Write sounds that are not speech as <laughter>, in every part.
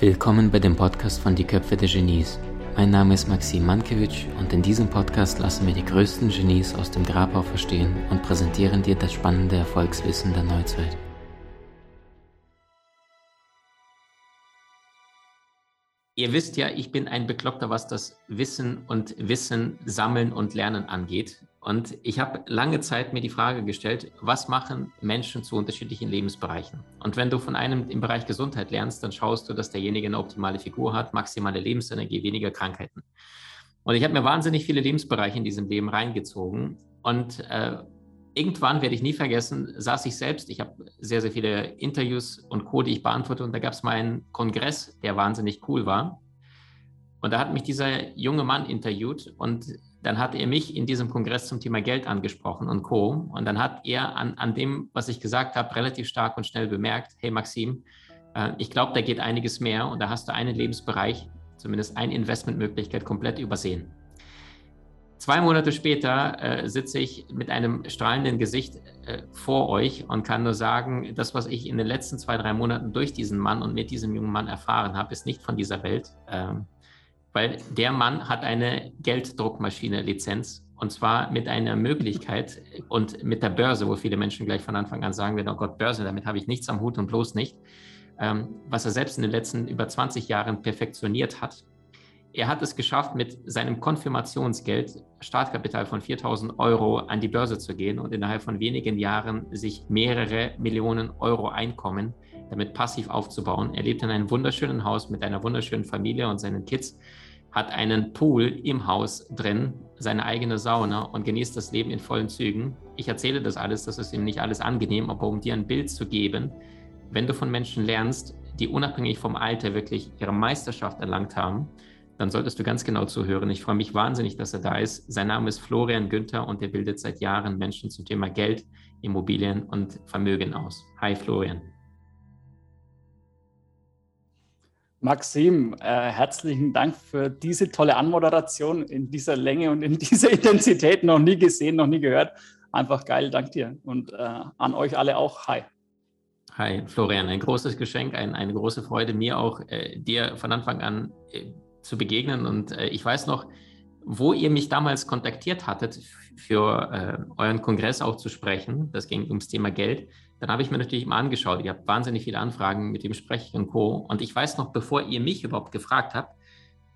Willkommen bei dem Podcast von Die Köpfe der Genies. Mein Name ist Maxim Mankewitsch und in diesem Podcast lassen wir die größten Genies aus dem Grabau verstehen und präsentieren dir das spannende Erfolgswissen der Neuzeit. Ihr wisst ja, ich bin ein Bekloppter, was das Wissen und Wissen sammeln und lernen angeht. Und ich habe lange Zeit mir die Frage gestellt, was machen Menschen zu unterschiedlichen Lebensbereichen? Und wenn du von einem im Bereich Gesundheit lernst, dann schaust du, dass derjenige eine optimale Figur hat, maximale Lebensenergie, weniger Krankheiten. Und ich habe mir wahnsinnig viele Lebensbereiche in diesem Leben reingezogen. Und äh, irgendwann werde ich nie vergessen, saß ich selbst, ich habe sehr, sehr viele Interviews und Co., die ich beantworte. Und da gab es mal einen Kongress, der wahnsinnig cool war. Und da hat mich dieser junge Mann interviewt und dann hat er mich in diesem Kongress zum Thema Geld angesprochen und Co. Und dann hat er an, an dem, was ich gesagt habe, relativ stark und schnell bemerkt, hey Maxim, äh, ich glaube, da geht einiges mehr und da hast du einen Lebensbereich, zumindest eine Investmentmöglichkeit komplett übersehen. Zwei Monate später äh, sitze ich mit einem strahlenden Gesicht äh, vor euch und kann nur sagen, das, was ich in den letzten zwei, drei Monaten durch diesen Mann und mit diesem jungen Mann erfahren habe, ist nicht von dieser Welt. Ähm, weil der Mann hat eine Gelddruckmaschine-Lizenz und zwar mit einer Möglichkeit und mit der Börse, wo viele Menschen gleich von Anfang an sagen werden, oh Gott, Börse, damit habe ich nichts am Hut und bloß nicht, ähm, was er selbst in den letzten über 20 Jahren perfektioniert hat. Er hat es geschafft, mit seinem Konfirmationsgeld, Startkapital von 4000 Euro, an die Börse zu gehen und innerhalb von wenigen Jahren sich mehrere Millionen Euro Einkommen damit passiv aufzubauen. Er lebt in einem wunderschönen Haus mit einer wunderschönen Familie und seinen Kids, hat einen Pool im Haus drin, seine eigene Sauna und genießt das Leben in vollen Zügen. Ich erzähle das alles, das ist ihm nicht alles angenehm, aber um dir ein Bild zu geben, wenn du von Menschen lernst, die unabhängig vom Alter wirklich ihre Meisterschaft erlangt haben, dann solltest du ganz genau zuhören. Ich freue mich wahnsinnig, dass er da ist. Sein Name ist Florian Günther und er bildet seit Jahren Menschen zum Thema Geld, Immobilien und Vermögen aus. Hi Florian. Maxim, äh, herzlichen Dank für diese tolle Anmoderation in dieser Länge und in <laughs> dieser Intensität. Noch nie gesehen, noch nie gehört. Einfach geil, dank dir. Und äh, an euch alle auch. Hi. Hi, Florian. Ein großes Geschenk, ein, eine große Freude, mir auch äh, dir von Anfang an äh, zu begegnen. Und äh, ich weiß noch, wo ihr mich damals kontaktiert hattet, für äh, euren Kongress auch zu sprechen. Das ging ums Thema Geld dann habe ich mir natürlich mal angeschaut. Ihr habt wahnsinnig viele Anfragen, mit dem spreche ich und Co. Und ich weiß noch, bevor ihr mich überhaupt gefragt habt,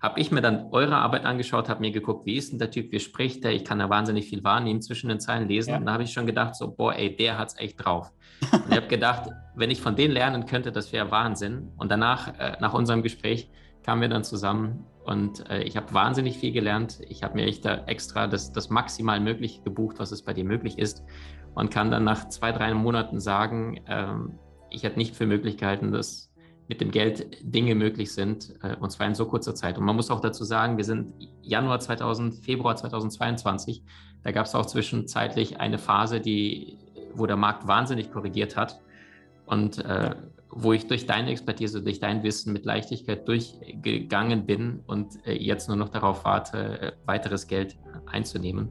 habe ich mir dann eure Arbeit angeschaut, habe mir geguckt, wie ist denn der Typ, wie spricht der? Ich kann da wahnsinnig viel wahrnehmen, zwischen den Zeilen lesen. Ja. Und da habe ich schon gedacht, so, boah, ey, der hat es echt drauf. und ich habe gedacht, wenn ich von denen lernen könnte, das wäre Wahnsinn. Und danach, äh, nach unserem Gespräch, kamen wir dann zusammen und äh, ich habe wahnsinnig viel gelernt. Ich habe mir echt da extra das, das maximal Mögliche gebucht, was es bei dir möglich ist und kann dann nach zwei, drei Monaten sagen, ähm, ich hätte nicht für möglich gehalten, dass mit dem Geld Dinge möglich sind, äh, und zwar in so kurzer Zeit. Und man muss auch dazu sagen, wir sind Januar 2000, Februar 2022. Da gab es auch zwischenzeitlich eine Phase, die, wo der Markt wahnsinnig korrigiert hat und äh, wo ich durch deine Expertise, durch dein Wissen mit Leichtigkeit durchgegangen bin und äh, jetzt nur noch darauf warte, äh, weiteres Geld einzunehmen.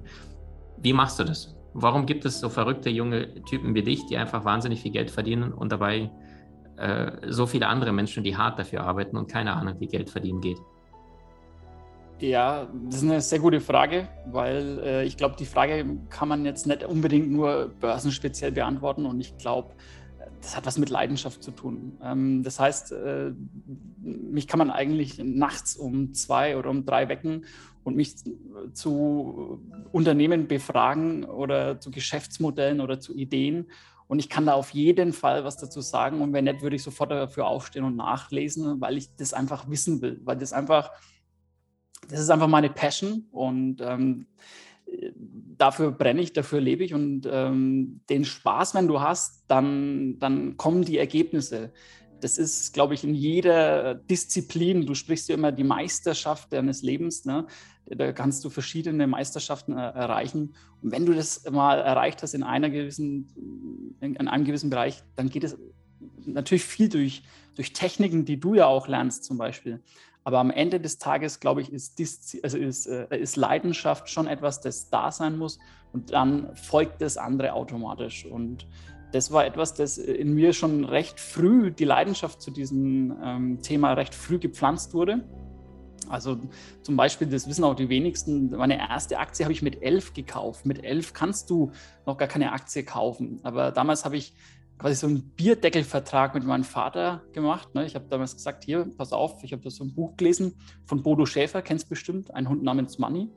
Wie machst du das? Warum gibt es so verrückte junge Typen wie dich, die einfach wahnsinnig viel Geld verdienen und dabei äh, so viele andere Menschen, die hart dafür arbeiten und keine Ahnung, wie Geld verdienen geht? Ja, das ist eine sehr gute Frage, weil äh, ich glaube, die Frage kann man jetzt nicht unbedingt nur börsenspeziell beantworten und ich glaube, das hat was mit Leidenschaft zu tun. Ähm, das heißt, äh, mich kann man eigentlich nachts um zwei oder um drei wecken und mich zu Unternehmen befragen oder zu Geschäftsmodellen oder zu Ideen. Und ich kann da auf jeden Fall was dazu sagen. Und wenn nicht, würde ich sofort dafür aufstehen und nachlesen, weil ich das einfach wissen will. Weil das einfach, das ist einfach meine Passion. Und ähm, dafür brenne ich, dafür lebe ich. Und ähm, den Spaß, wenn du hast, dann, dann kommen die Ergebnisse das ist, glaube ich, in jeder Disziplin, du sprichst ja immer die Meisterschaft deines Lebens, ne? da kannst du verschiedene Meisterschaften äh, erreichen. Und wenn du das mal erreicht hast in, einer gewissen, in einem gewissen Bereich, dann geht es natürlich viel durch, durch Techniken, die du ja auch lernst zum Beispiel. Aber am Ende des Tages, glaube ich, ist, also ist, äh, ist Leidenschaft schon etwas, das da sein muss und dann folgt das andere automatisch. Und das war etwas, das in mir schon recht früh, die Leidenschaft zu diesem ähm, Thema recht früh gepflanzt wurde. Also zum Beispiel, das wissen auch die wenigsten, meine erste Aktie habe ich mit elf gekauft. Mit elf kannst du noch gar keine Aktie kaufen. Aber damals habe ich quasi so einen Bierdeckelvertrag mit meinem Vater gemacht. Ne? Ich habe damals gesagt, hier, pass auf, ich habe da so ein Buch gelesen von Bodo Schäfer, kennst bestimmt, ein Hund namens Money.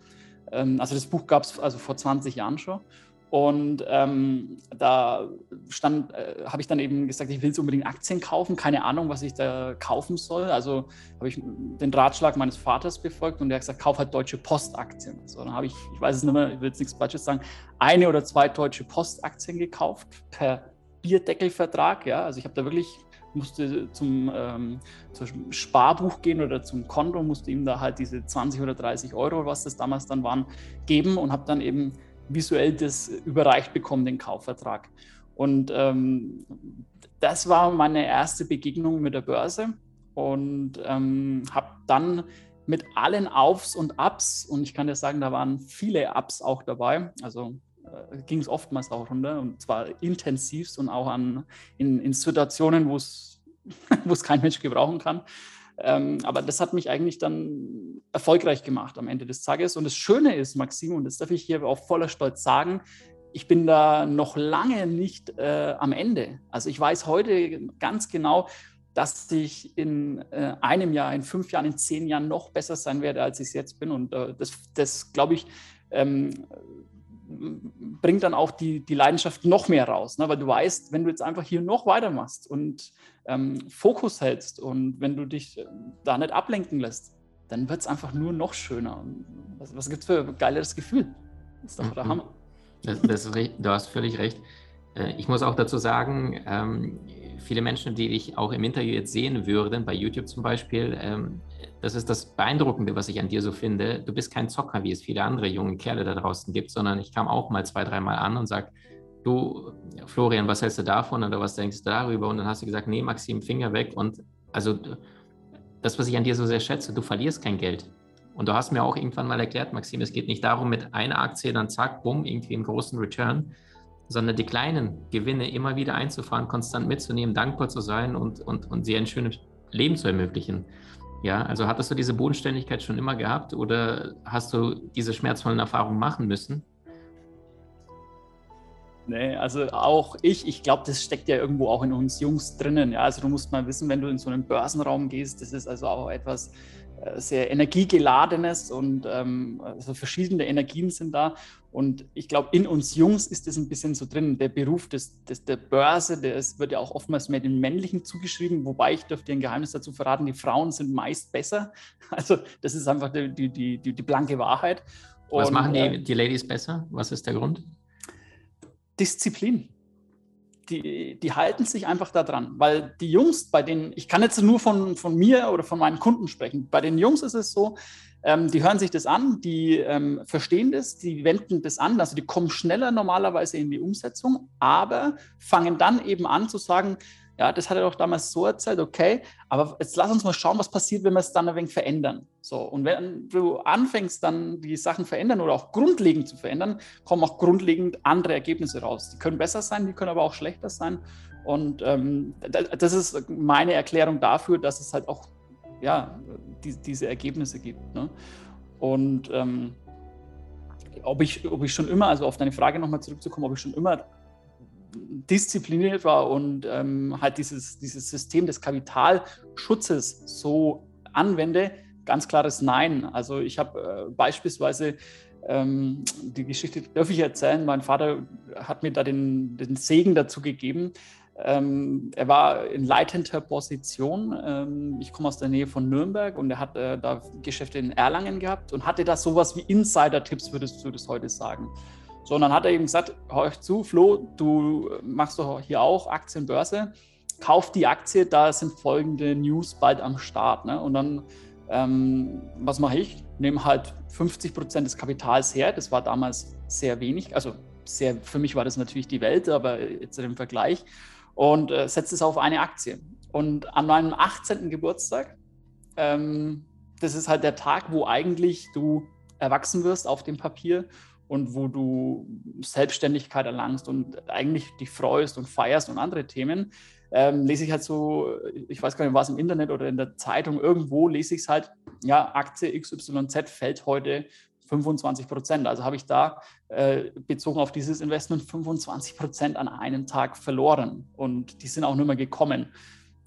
Ähm, also das Buch gab es also vor 20 Jahren schon. Und ähm, da stand, äh, habe ich dann eben gesagt, ich will jetzt unbedingt Aktien kaufen, keine Ahnung, was ich da kaufen soll. Also habe ich den Ratschlag meines Vaters befolgt und der hat gesagt, kauf halt deutsche Postaktien. So, dann habe ich, ich weiß es nicht mehr, ich will jetzt nichts Falsches sagen, eine oder zwei deutsche Postaktien gekauft per Bierdeckelvertrag. Ja, also ich habe da wirklich musste zum, ähm, zum Sparbuch gehen oder zum Konto, musste ihm da halt diese 20 oder 30 Euro, was das damals dann waren, geben und habe dann eben visuell das überreicht bekommen, den Kaufvertrag. Und ähm, das war meine erste Begegnung mit der Börse und ähm, habe dann mit allen Aufs und Ups, und ich kann dir sagen, da waren viele Ups auch dabei, also ging es oftmals auch runter und zwar intensivst und auch an, in, in Situationen, <laughs> wo es kein Mensch gebrauchen kann. Ähm, aber das hat mich eigentlich dann erfolgreich gemacht am Ende des Tages. Und das Schöne ist, Maxim, und das darf ich hier auch voller Stolz sagen, ich bin da noch lange nicht äh, am Ende. Also ich weiß heute ganz genau, dass ich in äh, einem Jahr, in fünf Jahren, in zehn Jahren noch besser sein werde, als ich es jetzt bin. Und äh, das, das glaube ich, ähm, bringt dann auch die, die Leidenschaft noch mehr raus. Ne? Weil du weißt, wenn du jetzt einfach hier noch weitermachst und ähm, Fokus hältst und wenn du dich äh, da nicht ablenken lässt, dann wird es einfach nur noch schöner. was, was gibt es für ein geileres Gefühl? Das ist doch der mhm. Hammer. Das, das ist, du hast völlig recht. Äh, ich muss auch dazu sagen, ähm, viele Menschen, die dich auch im Interview jetzt sehen würden, bei YouTube zum Beispiel, ähm, das ist das Beeindruckende, was ich an dir so finde. Du bist kein Zocker, wie es viele andere junge Kerle da draußen gibt, sondern ich kam auch mal zwei, dreimal an und sage, du, Florian, was hältst du davon oder was denkst du darüber? Und dann hast du gesagt, nee, Maxim, Finger weg. Und also das, was ich an dir so sehr schätze, du verlierst kein Geld. Und du hast mir auch irgendwann mal erklärt, Maxim, es geht nicht darum, mit einer Aktie dann zack, bumm, irgendwie einen großen Return, sondern die kleinen Gewinne immer wieder einzufahren, konstant mitzunehmen, dankbar zu sein und, und, und sie ein schönes Leben zu ermöglichen. Ja, also hattest du diese Bodenständigkeit schon immer gehabt oder hast du diese schmerzvollen Erfahrungen machen müssen? Nee, also auch ich, ich glaube, das steckt ja irgendwo auch in uns Jungs drinnen. Ja, also du musst mal wissen, wenn du in so einen Börsenraum gehst, das ist also auch etwas, äh, sehr energiegeladenes und ähm, also verschiedene Energien sind da. Und ich glaube, in uns Jungs ist das ein bisschen so drin. Der Beruf des, des, der Börse, der ist, wird ja auch oftmals mehr den Männlichen zugeschrieben, wobei ich dürfte dir ein Geheimnis dazu verraten, die Frauen sind meist besser. <laughs> Also das ist einfach die, die, die, die blanke Wahrheit. Was und, machen die, äh, die Ladies besser? Was ist der Grund? Disziplin die, die halten sich einfach da dran. Weil die Jungs, bei denen, ich kann jetzt nur von, von mir oder von meinen Kunden sprechen, bei den Jungs ist es so, ähm, die hören sich das an, die ähm, verstehen das, die wenden das an, also die kommen schneller normalerweise in die Umsetzung, aber fangen dann eben an zu sagen, ja, das hat er doch damals so erzählt, okay, aber jetzt lass uns mal schauen, was passiert, wenn wir es dann ein wenig verändern. So, und wenn du anfängst, dann die Sachen verändern oder auch grundlegend zu verändern, kommen auch grundlegend andere Ergebnisse raus. Die können besser sein, die können aber auch schlechter sein. Und ähm, das ist meine Erklärung dafür, dass es halt auch ja, die, diese Ergebnisse gibt. Ne? Und ähm, ob, ich, ob ich schon immer, also auf deine Frage nochmal zurückzukommen, ob ich schon immer diszipliniert war und ähm, halt dieses, dieses System des Kapitalschutzes so anwende, ganz klares Nein. Also ich habe äh, beispielsweise ähm, die Geschichte darf ich erzählen. Mein Vater hat mir da den, den Segen dazu gegeben. Ähm, er war in leitender Position. Ähm, ich komme aus der Nähe von Nürnberg und er hat äh, da Geschäfte in Erlangen gehabt und hatte da sowas wie Insider-Tipps, würdest du das heute sagen. So, und dann hat er eben gesagt, hör euch zu, Flo, du machst doch hier auch Aktienbörse, kauf die Aktie, da sind folgende News bald am Start. Ne? Und dann, ähm, was mache ich? Nehme halt 50 Prozent des Kapitals her, das war damals sehr wenig, also sehr, für mich war das natürlich die Welt, aber jetzt im Vergleich, und äh, setze es auf eine Aktie. Und an meinem 18. Geburtstag, ähm, das ist halt der Tag, wo eigentlich du erwachsen wirst auf dem Papier und wo du Selbstständigkeit erlangst und eigentlich dich freust und feierst und andere Themen, ähm, lese ich halt so, ich weiß gar nicht, was im Internet oder in der Zeitung, irgendwo lese ich es halt, ja, Aktie XYZ fällt heute 25 Prozent. Also habe ich da äh, bezogen auf dieses Investment 25 Prozent an einem Tag verloren und die sind auch nicht mehr gekommen.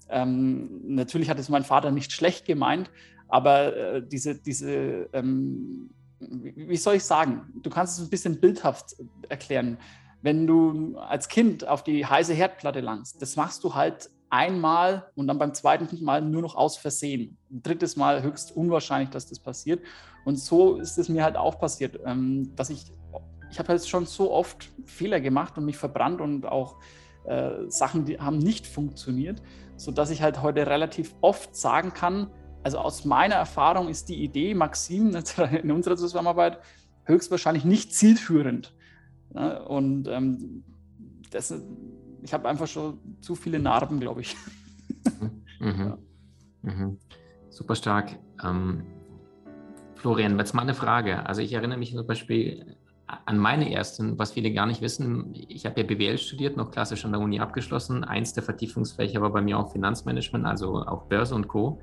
Ähm, natürlich hat es mein Vater nicht schlecht gemeint, aber äh, diese, diese ähm, wie soll ich sagen, du kannst es ein bisschen bildhaft erklären wenn du als Kind auf die heiße Herdplatte langst, das machst du halt einmal und dann beim zweiten Mal nur noch aus Versehen. Ein drittes Mal höchst unwahrscheinlich, dass das passiert. Und so ist es mir halt auch passiert, ähm, dass ich, ich habe halt schon so oft Fehler gemacht und mich verbrannt und auch äh, Sachen, die haben nicht funktioniert, sodass ich halt heute relativ oft sagen kann, also aus meiner Erfahrung ist die Idee, Maxim, <laughs> in unserer Zusammenarbeit höchstwahrscheinlich nicht zielführend. Und ähm, das, ich habe einfach schon zu viele Narben, glaube ich. Mhm. Ja. Mhm. Super stark. Ähm, Florian, jetzt mal eine Frage. Also ich erinnere mich zum Beispiel an meine ersten, was viele gar nicht wissen. Ich habe ja BWL studiert, noch klassisch an der Uni abgeschlossen. Eins der Vertiefungsfächer war bei mir auch Finanzmanagement, also auch Börse und Co.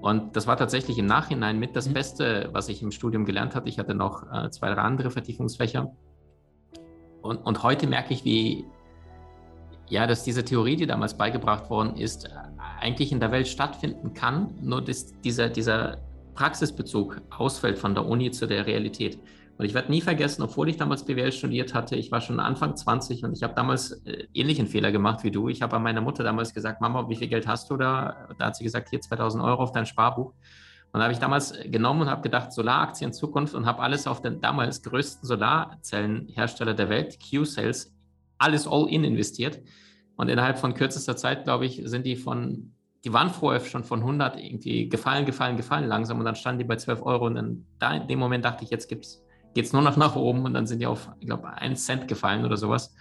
Und das war tatsächlich im Nachhinein mit das mhm. Beste, was ich im Studium gelernt hatte. Ich hatte noch äh, zwei, drei andere Vertiefungsfächer. Und, und heute merke ich, wie, ja, dass diese Theorie, die damals beigebracht worden ist, eigentlich in der Welt stattfinden kann, nur dass dieser, dieser Praxisbezug ausfällt von der Uni zu der Realität. Und ich werde nie vergessen, obwohl ich damals BWL studiert hatte, ich war schon Anfang 20 und ich habe damals äh, ähnlichen Fehler gemacht wie du. Ich habe an meiner Mutter damals gesagt, Mama, wie viel Geld hast du da? Da hat sie gesagt, hier 2000 Euro auf dein Sparbuch. Und da habe ich damals genommen und habe gedacht, Solaraktien Zukunft und habe alles auf den damals größten Solarzellenhersteller der Welt, Q-Sales, alles all in investiert. Und innerhalb von kürzester Zeit, glaube ich, sind die von, die waren vorher schon von 100 irgendwie gefallen, gefallen, gefallen langsam und dann standen die bei 12 Euro und dann da in dem Moment dachte ich, jetzt geht es nur noch nach oben und dann sind die auf, ich glaube, 1 Cent gefallen oder sowas.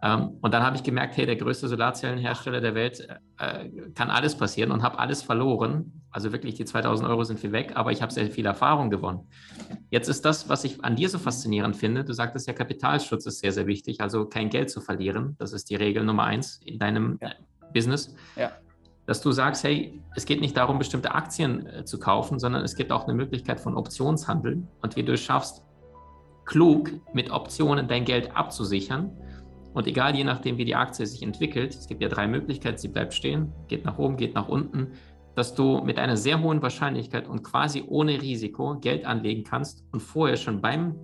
Ähm, und dann habe ich gemerkt, hey, der größte Solarzellenhersteller der Welt äh, kann alles passieren und habe alles verloren. Also wirklich, die 2000 Euro sind viel weg, aber ich habe sehr viel Erfahrung gewonnen. Jetzt ist das, was ich an dir so faszinierend finde, du sagtest ja, Kapitalschutz ist sehr, sehr wichtig, also kein Geld zu verlieren. Das ist die Regel Nummer eins in deinem ja. Business. Ja. Dass du sagst, hey, es geht nicht darum, bestimmte Aktien äh, zu kaufen, sondern es gibt auch eine Möglichkeit von Optionshandel und wie du es schaffst, klug mit Optionen dein Geld abzusichern und egal, je nachdem, wie die Aktie sich entwickelt, es gibt ja drei Möglichkeiten, sie bleibt stehen, geht nach oben, geht nach unten, dass du mit einer sehr hohen Wahrscheinlichkeit und quasi ohne Risiko Geld anlegen kannst und vorher schon beim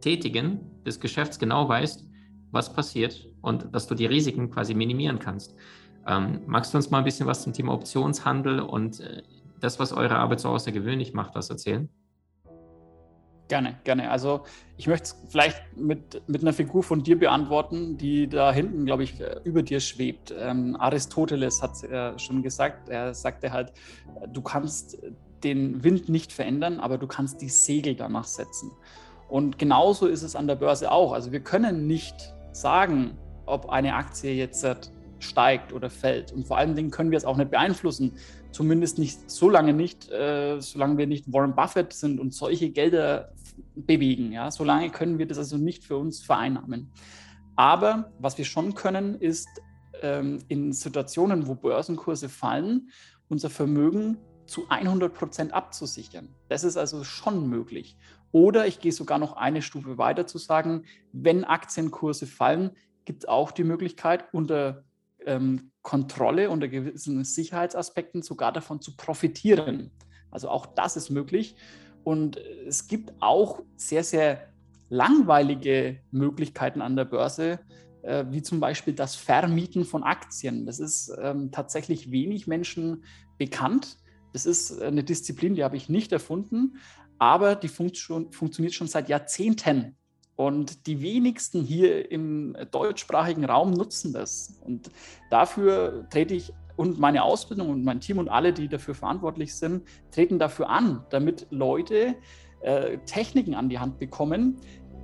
Tätigen des Geschäfts genau weißt, was passiert und dass du die Risiken quasi minimieren kannst. Ähm, magst du uns mal ein bisschen was zum Thema Optionshandel und äh, das, was eure Arbeit so außergewöhnlich macht, was erzählen? Gerne, gerne. Also ich möchte es vielleicht mit, mit einer Figur von dir beantworten, die da hinten, glaube ich, über dir schwebt. Ähm, Aristoteles hat es äh, schon gesagt. Er sagte halt, du kannst den Wind nicht verändern, aber du kannst die Segel danach setzen. Und genauso ist es an der Börse auch. Also wir können nicht sagen, ob eine Aktie jetzt steigt oder fällt. Und vor allen Dingen können wir es auch nicht beeinflussen. Zumindest nicht so lange nicht, äh, solange wir nicht Warren Buffett sind und solche Gelder bewegen. Ja? Solange können wir das also nicht für uns vereinnahmen. Aber was wir schon können, ist ähm, in Situationen, wo Börsenkurse fallen, unser Vermögen zu 100 Prozent abzusichern. Das ist also schon möglich. Oder ich gehe sogar noch eine Stufe weiter zu sagen, wenn Aktienkurse fallen, gibt es auch die Möglichkeit, unter ähm, Kontrolle, unter gewissen Sicherheitsaspekten sogar davon zu profitieren. Also auch das ist möglich. Und es gibt auch sehr, sehr langweilige Möglichkeiten an der Börse, äh, wie zum Beispiel das Vermieten von Aktien. Das ist ähm, tatsächlich wenig Menschen bekannt. Das ist eine Disziplin, die habe ich nicht erfunden, aber die funkt schon, funktioniert schon seit Jahrzehnten. Und die wenigsten hier im deutschsprachigen Raum nutzen das. Und dafür trete ich und meine Ausbildung und mein Team und alle, die dafür verantwortlich sind, treten dafür an, damit Leute äh, Techniken an die Hand bekommen,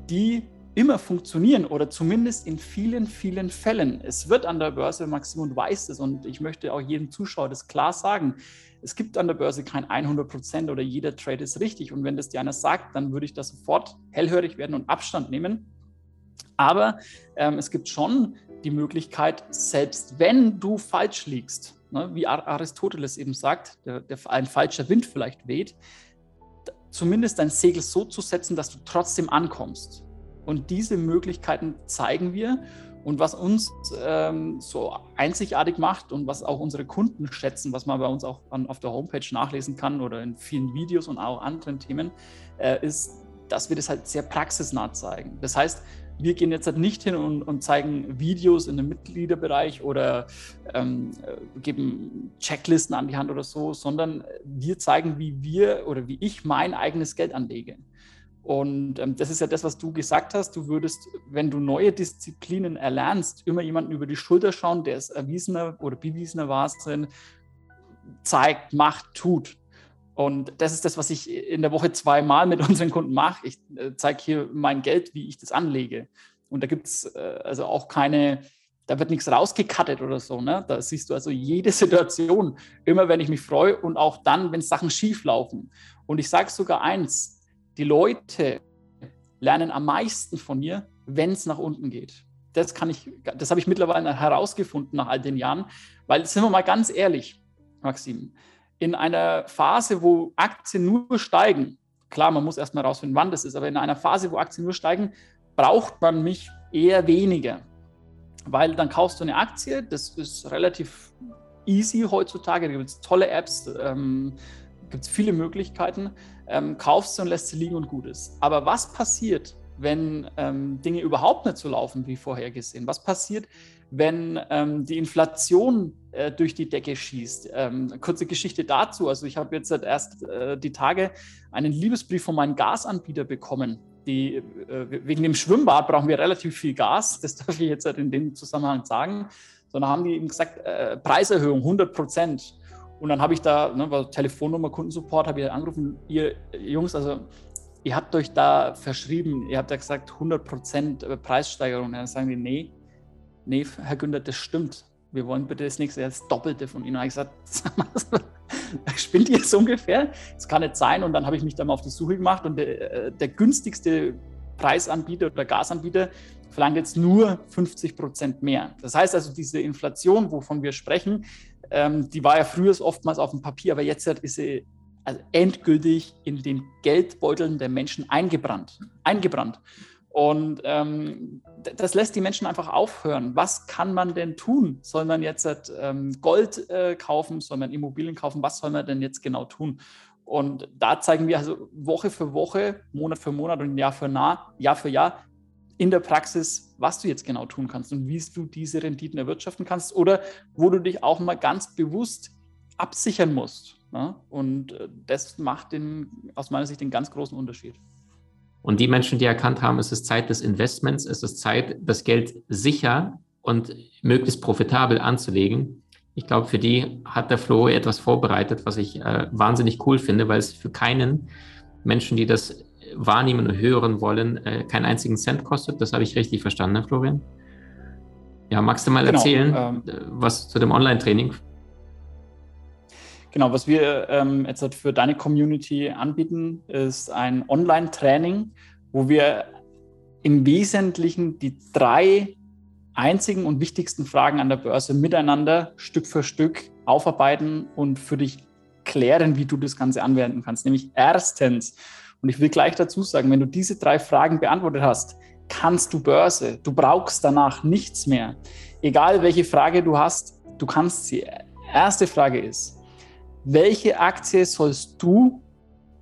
die immer funktionieren oder zumindest in vielen, vielen Fällen. Es wird an der Börse, Maxim und weiß es, und ich möchte auch jedem Zuschauer das klar sagen, es gibt an der Börse kein 100 Prozent oder jeder Trade ist richtig. Und wenn das dir einer sagt, dann würde ich da sofort hellhörig werden und Abstand nehmen. Aber ähm, es gibt schon die Möglichkeit, selbst wenn du falsch liegst, ne, wie Aristoteles eben sagt, der, der, ein falscher Wind vielleicht weht, zumindest dein Segel so zu setzen, dass du trotzdem ankommst. Und diese Möglichkeiten zeigen wir. Und was uns ähm, so einzigartig macht und was auch unsere Kunden schätzen, was man bei uns auch an, auf der Homepage nachlesen kann oder in vielen Videos und auch anderen Themen, äh, ist, dass wir das halt sehr praxisnah zeigen. Das heißt, wir gehen jetzt halt nicht hin und, und zeigen Videos in einem Mitgliederbereich oder ähm, äh, geben Checklisten an die Hand oder so, sondern wir zeigen, wie wir oder wie ich mein eigenes Geld anlege. Und ähm, das ist ja das, was du gesagt hast. Du würdest, wenn du neue Disziplinen erlernst, immer jemanden über die Schulter schauen, der es erwiesener oder bewiesener Wahnsinn zeigt, macht, tut. Und das ist das, was ich in der Woche zweimal mit <laughs> unseren Kunden mache. Ich äh, zeige hier mein Geld, wie ich das anlege. Und da gibt es äh, also auch keine, da wird nichts rausgekattet oder so. Ne? Da siehst du also jede <laughs> Situation, immer wenn ich mich freue und auch dann, wenn Sachen schief laufen. Und ich sage sogar eins, die Leute lernen am meisten von mir, wenn es nach unten geht. Das kann ich, das habe ich mittlerweile herausgefunden nach all den Jahren, weil sind wir mal ganz ehrlich, Maxim, in einer Phase, wo Aktien nur steigen, klar, man muss erstmal herausfinden, wann das ist, aber in einer Phase, wo Aktien nur steigen, braucht man mich eher weniger. Weil dann kaufst du eine Aktie, das ist relativ easy heutzutage, da gibt es tolle Apps, ähm, gibt es viele Möglichkeiten ähm, kaufst du und lässt sie liegen und gut ist. Aber was passiert, wenn ähm, Dinge überhaupt nicht so laufen wie vorhergesehen? Was passiert, wenn ähm, die Inflation äh, durch die Decke schießt? Ähm, kurze Geschichte dazu. Also ich habe jetzt erst äh, die Tage einen Liebesbrief von meinem Gasanbieter bekommen. Die, äh, wegen dem Schwimmbad brauchen wir relativ viel Gas. Das darf ich jetzt in dem Zusammenhang sagen. Sondern haben die ihm gesagt, äh, Preiserhöhung 100 Prozent. Und dann habe ich da, ne, war Telefonnummer, Kundensupport, habe ich angerufen, ihr Jungs, also ihr habt euch da verschrieben, ihr habt ja gesagt 100% äh, Preissteigerung. Dann sagen die, nee, nee, Herr Günther, das stimmt. Wir wollen bitte das nächste Jahr das Doppelte von Ihnen. Und ich habe gesagt, <laughs> <laughs> spinnt ihr so ungefähr? Das kann nicht sein. Und dann habe ich mich da mal auf die Suche gemacht und der, äh, der günstigste Preisanbieter oder Gasanbieter verlangt jetzt nur 50 Prozent mehr. Das heißt also, diese Inflation, wovon wir sprechen, ähm, die war ja früher oftmals auf dem Papier, aber jetzt ist sie also endgültig in den Geldbeuteln der Menschen eingebrannt. eingebrannt. Und ähm, das lässt die Menschen einfach aufhören. Was kann man denn tun? Soll man jetzt ähm, Gold äh, kaufen? Soll man Immobilien kaufen? Was soll man denn jetzt genau tun? Und da zeigen wir also Woche für Woche, Monat für Monat und Jahr für Jahr, Jahr für Jahr in der Praxis, was du jetzt genau tun kannst und wie du diese Renditen erwirtschaften kannst oder wo du dich auch mal ganz bewusst absichern musst. Ne? Und äh, das macht den, aus meiner Sicht den ganz großen Unterschied. Und die Menschen, die erkannt haben, es ist Zeit des Investments, es ist Zeit, das Geld sicher und möglichst profitabel anzulegen. Ich glaube, für die hat der Flo etwas vorbereitet, was ich äh, wahnsinnig cool finde, weil es für keinen Menschen, die das wahrnehmen und hören wollen, äh, keinen einzigen Cent kostet. Das habe ich richtig verstanden, ne, Florian? Ja, magst du mal genau, erzählen, ähm, äh, was zu dem Online-Training? Genau, was wir ähm, jetzt halt für deine Community anbieten, ist ein Online-Training, wo wir im Wesentlichen die drei einzigen und wichtigsten Fragen an der Börse miteinander Stück für Stück aufarbeiten und für dich klären, wie du das Ganze anwenden kannst. Nämlich erstens, und ich will gleich dazu sagen, wenn du diese drei Fragen beantwortet hast, kannst du Börse. Du brauchst danach nichts mehr. Egal welche Frage du hast, du kannst sie. Erste Frage ist, welche Aktie sollst du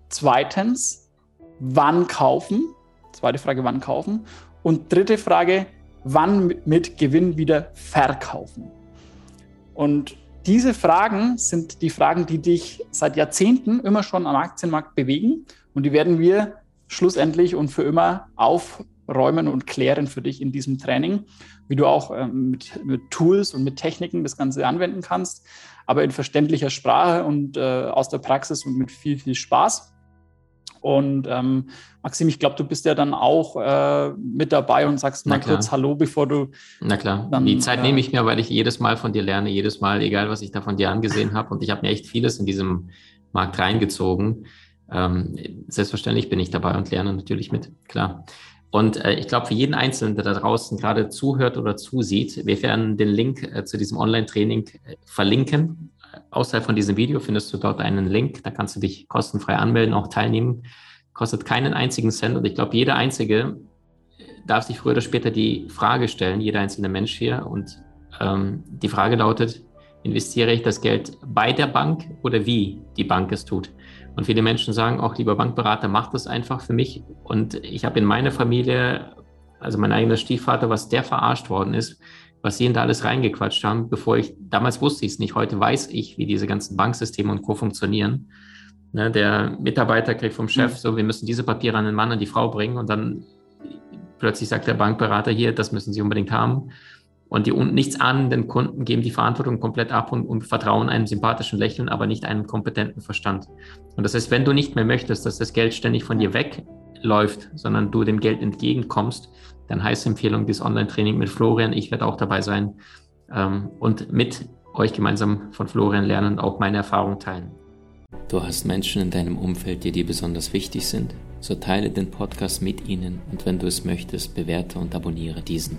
zweitens wann kaufen? Zweite Frage, wann kaufen? Und dritte Frage, wann mit Gewinn wieder verkaufen? Und diese Fragen sind die Fragen, die dich seit Jahrzehnten immer schon am Aktienmarkt bewegen und die werden wir schlussendlich und für immer aufräumen und klären für dich in diesem Training, wie du auch ähm, mit, mit, Tools und mit Techniken das Ganze anwenden kannst, aber in verständlicher Sprache und äh, aus der Praxis und mit viel, viel Spaß. Und ähm, Maxim, ich glaube, du bist ja dann auch äh, mit dabei und sagst mal kurz Hallo, bevor du. Na klar, dann, die Zeit äh, nehme ich mir, weil ich jedes Mal von dir lerne, jedes Mal, egal was ich da von dir angesehen habe. Und ich habe mir echt vieles in diesem Markt reingezogen. Ähm, selbstverständlich bin ich dabei und lerne natürlich mit, klar. Und äh, ich glaube, für jeden Einzelnen, der da draußen gerade zuhört oder zusieht, wir werden den Link äh, zu diesem Online-Training äh, verlinken. Außerhalb von diesem Video findest du dort einen Link, da kannst du dich kostenfrei anmelden, auch teilnehmen. Kostet keinen einzigen Cent und ich glaube, jeder Einzige darf sich früher oder später die Frage stellen, jeder einzelne Mensch hier. Und ähm, die Frage lautet, investiere ich das Geld bei der Bank oder wie die Bank es tut? Und viele Menschen sagen auch, lieber Bankberater, mach das einfach für mich. Und ich habe in meiner Familie, also mein eigener Stiefvater, was der verarscht worden ist, was sie in da alles reingequatscht haben, bevor ich, damals wusste ich es nicht, heute weiß ich, wie diese ganzen Banksysteme und Co. funktionieren. Ne, der Mitarbeiter kriegt vom Chef mhm. so, wir müssen diese Papiere an den Mann und die Frau bringen und dann plötzlich sagt der Bankberater hier, das müssen Sie unbedingt haben. Und die nichts ahnenden Kunden geben die Verantwortung komplett ab und, und, vertrauen einem sympathischen Lächeln, aber nicht einem kompetenten Verstand. Und das heißt, wenn du nicht mehr möchtest, dass das Geld ständig von dir wegläuft, sondern du dem Geld entgegenkommst, dann heißt Empfehlung dieses Online-Training mit Florian. Ich werde auch dabei sein ähm, und mit euch gemeinsam von Florian lernen und auch meine Erfahrung teilen. Du hast Menschen in deinem Umfeld, die dir besonders wichtig sind? So teile den Podcast mit ihnen und wenn du es möchtest, bewerte und abonniere diesen.